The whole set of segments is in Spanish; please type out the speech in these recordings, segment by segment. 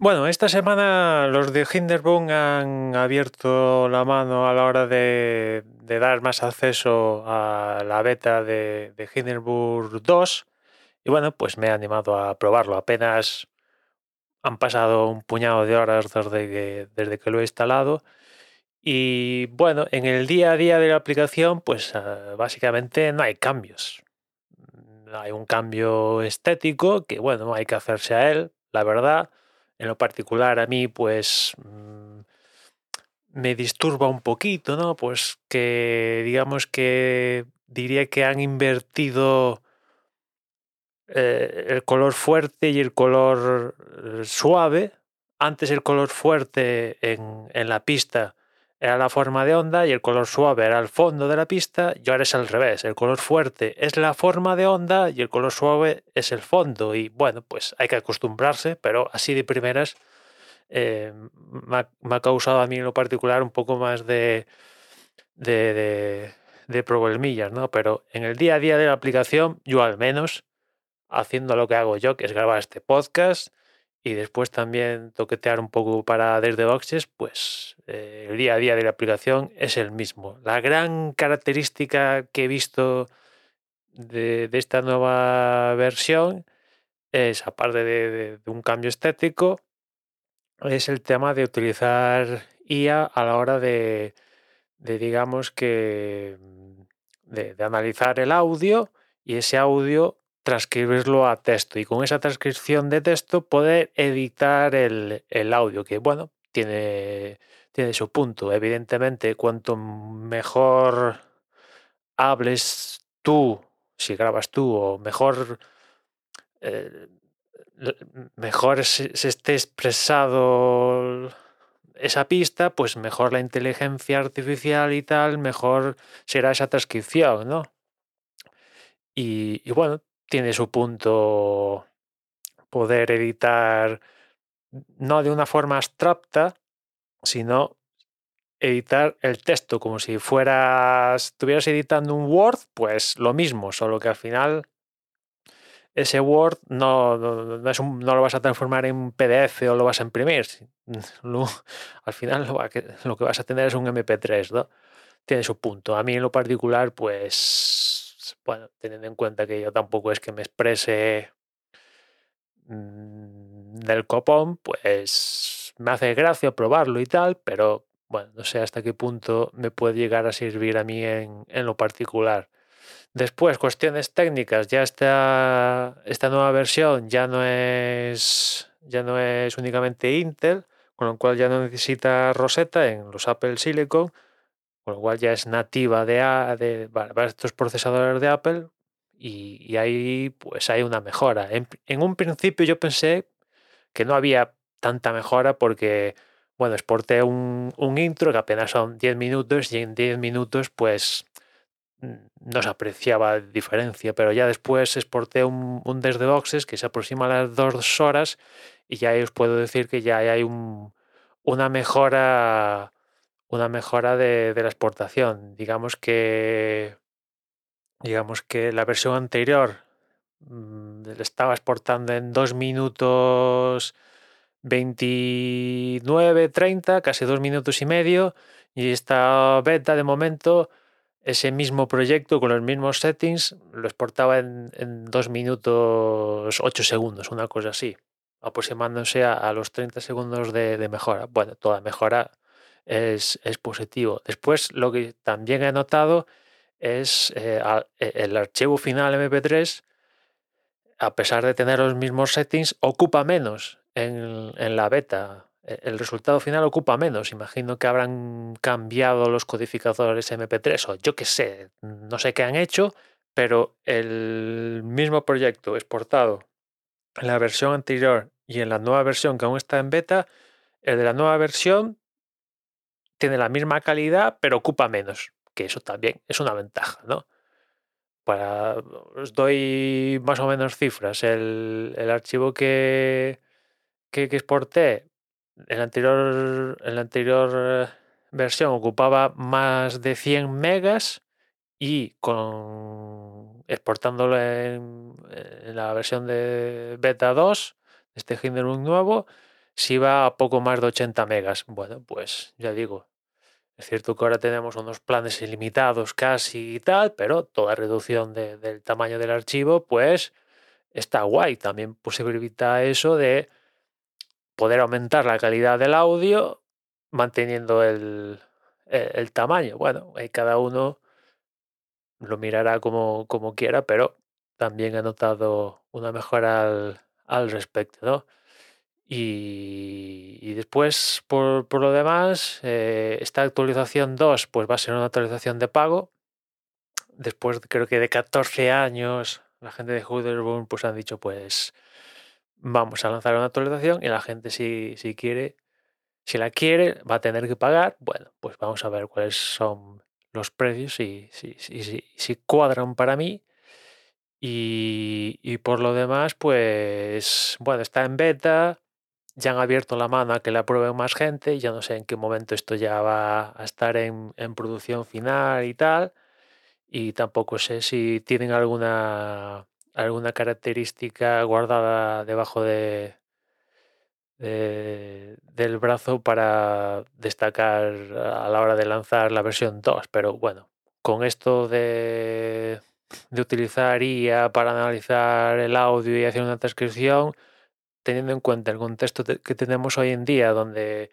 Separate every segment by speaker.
Speaker 1: Bueno, esta semana los de Hinderburg han abierto la mano a la hora de, dar más acceso a la beta de, de Hindenburg 2 y bueno, pues me he animado a probarlo. Apenas han pasado un puñado de horas desde que, desde que lo he instalado y bueno, en el día a día de la aplicación pues uh, básicamente no hay cambios. Hay un cambio estético que bueno, hay que hacerse a él, la verdad en lo particular a mí pues mm, me disturba un poquito, ¿no? Pues que digamos que diría que han invertido eh, el color fuerte y el color eh, suave. Antes el color fuerte en, en la pista era la forma de onda y el color suave era el fondo de la pista y ahora es al revés. El color fuerte es la forma de onda y el color suave es el fondo. Y bueno, pues hay que acostumbrarse, pero así de primeras eh, me, ha, causado a mí en lo particular un poco más de, de, de, de problemillas, ¿no? Pero en el día a día de la aplicación, yo al menos, haciendo lo que hago yo, que es grabar este podcast, y después también toquetear un poco para desde boxes, pues eh, el día a día de la aplicación es el mismo. La gran característica que he visto de, de esta nueva versión es, aparte de, de, un cambio estético, es el tema de utilizar IA a la hora de, digamos que, de analizar el audio y ese audio transcribirlo a texto y con esa transcripción de texto poder editar el, el audio, que bueno, tiene, tiene su punto. Evidentemente, cuanto mejor hables tú, si grabas tú, o mejor, eh, mejor se, esté expresado esa pista, pues mejor la inteligencia artificial y tal, mejor será esa transcripción, ¿no? Y bueno, tiene su punto poder editar no de una forma abstracta, sino editar el texto como si fueras estuvieras editando un Word, pues lo mismo, solo que al final ese Word no, no, es un, no lo vas a transformar en un PDF o lo vas a imprimir. Al final lo, lo, que vas a tener es un MP3, ¿no? Tiene su punto. A mí en lo particular, pues bueno, teniendo en cuenta que yo tampoco es que me exprese mmm, del copón, pues me hace gracia probarlo y tal, pero bueno, no sé hasta qué punto me puede llegar a servir a mí en, en lo particular. Después, cuestiones técnicas, ya esta, esta nueva versión ya no es ya no es únicamente Intel, con lo cual ya no necesita Rosetta en los Apple Silicon, con lo cual ya es nativa de, de, estos procesadores de Apple y, ahí pues hay una mejora. En, un principio yo pensé que no había tanta mejora porque, bueno, exporté un, intro que apenas son 10 minutos y en 10 minutos pues no se apreciaba diferencia, pero ya después exporté un, desde boxes que se aproxima a las dos horas y ya os puedo decir que ya hay un, una mejora una mejora de, de, la exportación. Digamos que, digamos que la versión anterior mmm, estaba exportando en 2 minutos 29, 30, casi 2 minutos y medio. Y esta beta de momento, ese mismo proyecto con los mismos settings, lo exportaba en, en 2 minutos 8 segundos, una cosa así, aproximándose a, a los 30 segundos de, de mejora. Bueno, toda mejora es, positivo. Después, lo que también he notado es eh, el archivo final MP3, a pesar de tener los mismos settings, ocupa menos en, en la beta. E, el resultado final ocupa menos. Imagino que habrán cambiado los codificadores MP3 o yo qué sé, no sé qué han hecho, pero el mismo proyecto exportado en la versión anterior y en la nueva versión que aún está en beta, el de la nueva versión tiene la misma calidad, pero ocupa menos, que eso también es una ventaja, ¿no? Para, os doy más o menos cifras. El, el archivo que, que, exporté en la anterior, en la anterior eh, versión ocupaba más de 100 megas y con exportándolo en, la versión de beta 2, este Hinderburg nuevo, si va a poco más de 80 megas. Bueno, pues ya digo, es cierto que ahora tenemos unos planes ilimitados casi y tal, pero toda reducción del tamaño del archivo, pues está guay. También posibilita eso de poder aumentar la calidad del audio manteniendo el, el, tamaño. Bueno, ahí cada uno lo mirará como, como quiera, pero también he notado una mejora al, al respecto, ¿no? Y, después, por, por, lo demás, eh, esta actualización 2 pues va a ser una actualización de pago. Después creo que de 14 años, la gente de Hooderborn pues han dicho pues vamos a lanzar una actualización y la gente si, si quiere, si la quiere, va a tener que pagar. Bueno, pues vamos a ver cuáles son los precios y si, si, si cuadran para mí. Y, y, por lo demás, pues bueno, está en beta ya han abierto la mano a que la prueben más gente, ya no sé en qué momento esto ya va a estar en, producción final y tal, y tampoco sé si tienen alguna, alguna característica guardada debajo de, del brazo para destacar a la hora de lanzar la versión 2, pero bueno, con esto de, de utilizar IA para analizar el audio y hacer una transcripción, teniendo en cuenta el contexto que tenemos hoy en día, donde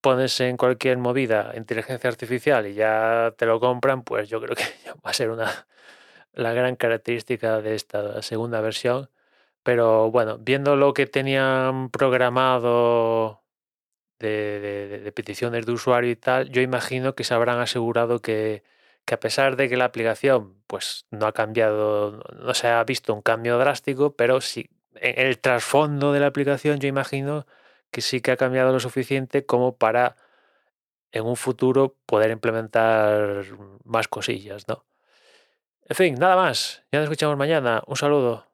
Speaker 1: pones en cualquier movida inteligencia artificial y ya te lo compran, pues yo creo que va a ser una la gran característica de esta segunda versión. Pero bueno, viendo lo que tenían programado de, peticiones de usuario y tal, yo imagino que se habrán asegurado que, que, a pesar de que la aplicación pues no ha cambiado, no se ha visto un cambio drástico, pero sí el trasfondo de la aplicación yo imagino que sí que ha cambiado lo suficiente como para en un futuro poder implementar más cosillas, ¿no? En fin, nada más. Ya nos escuchamos mañana. Un saludo.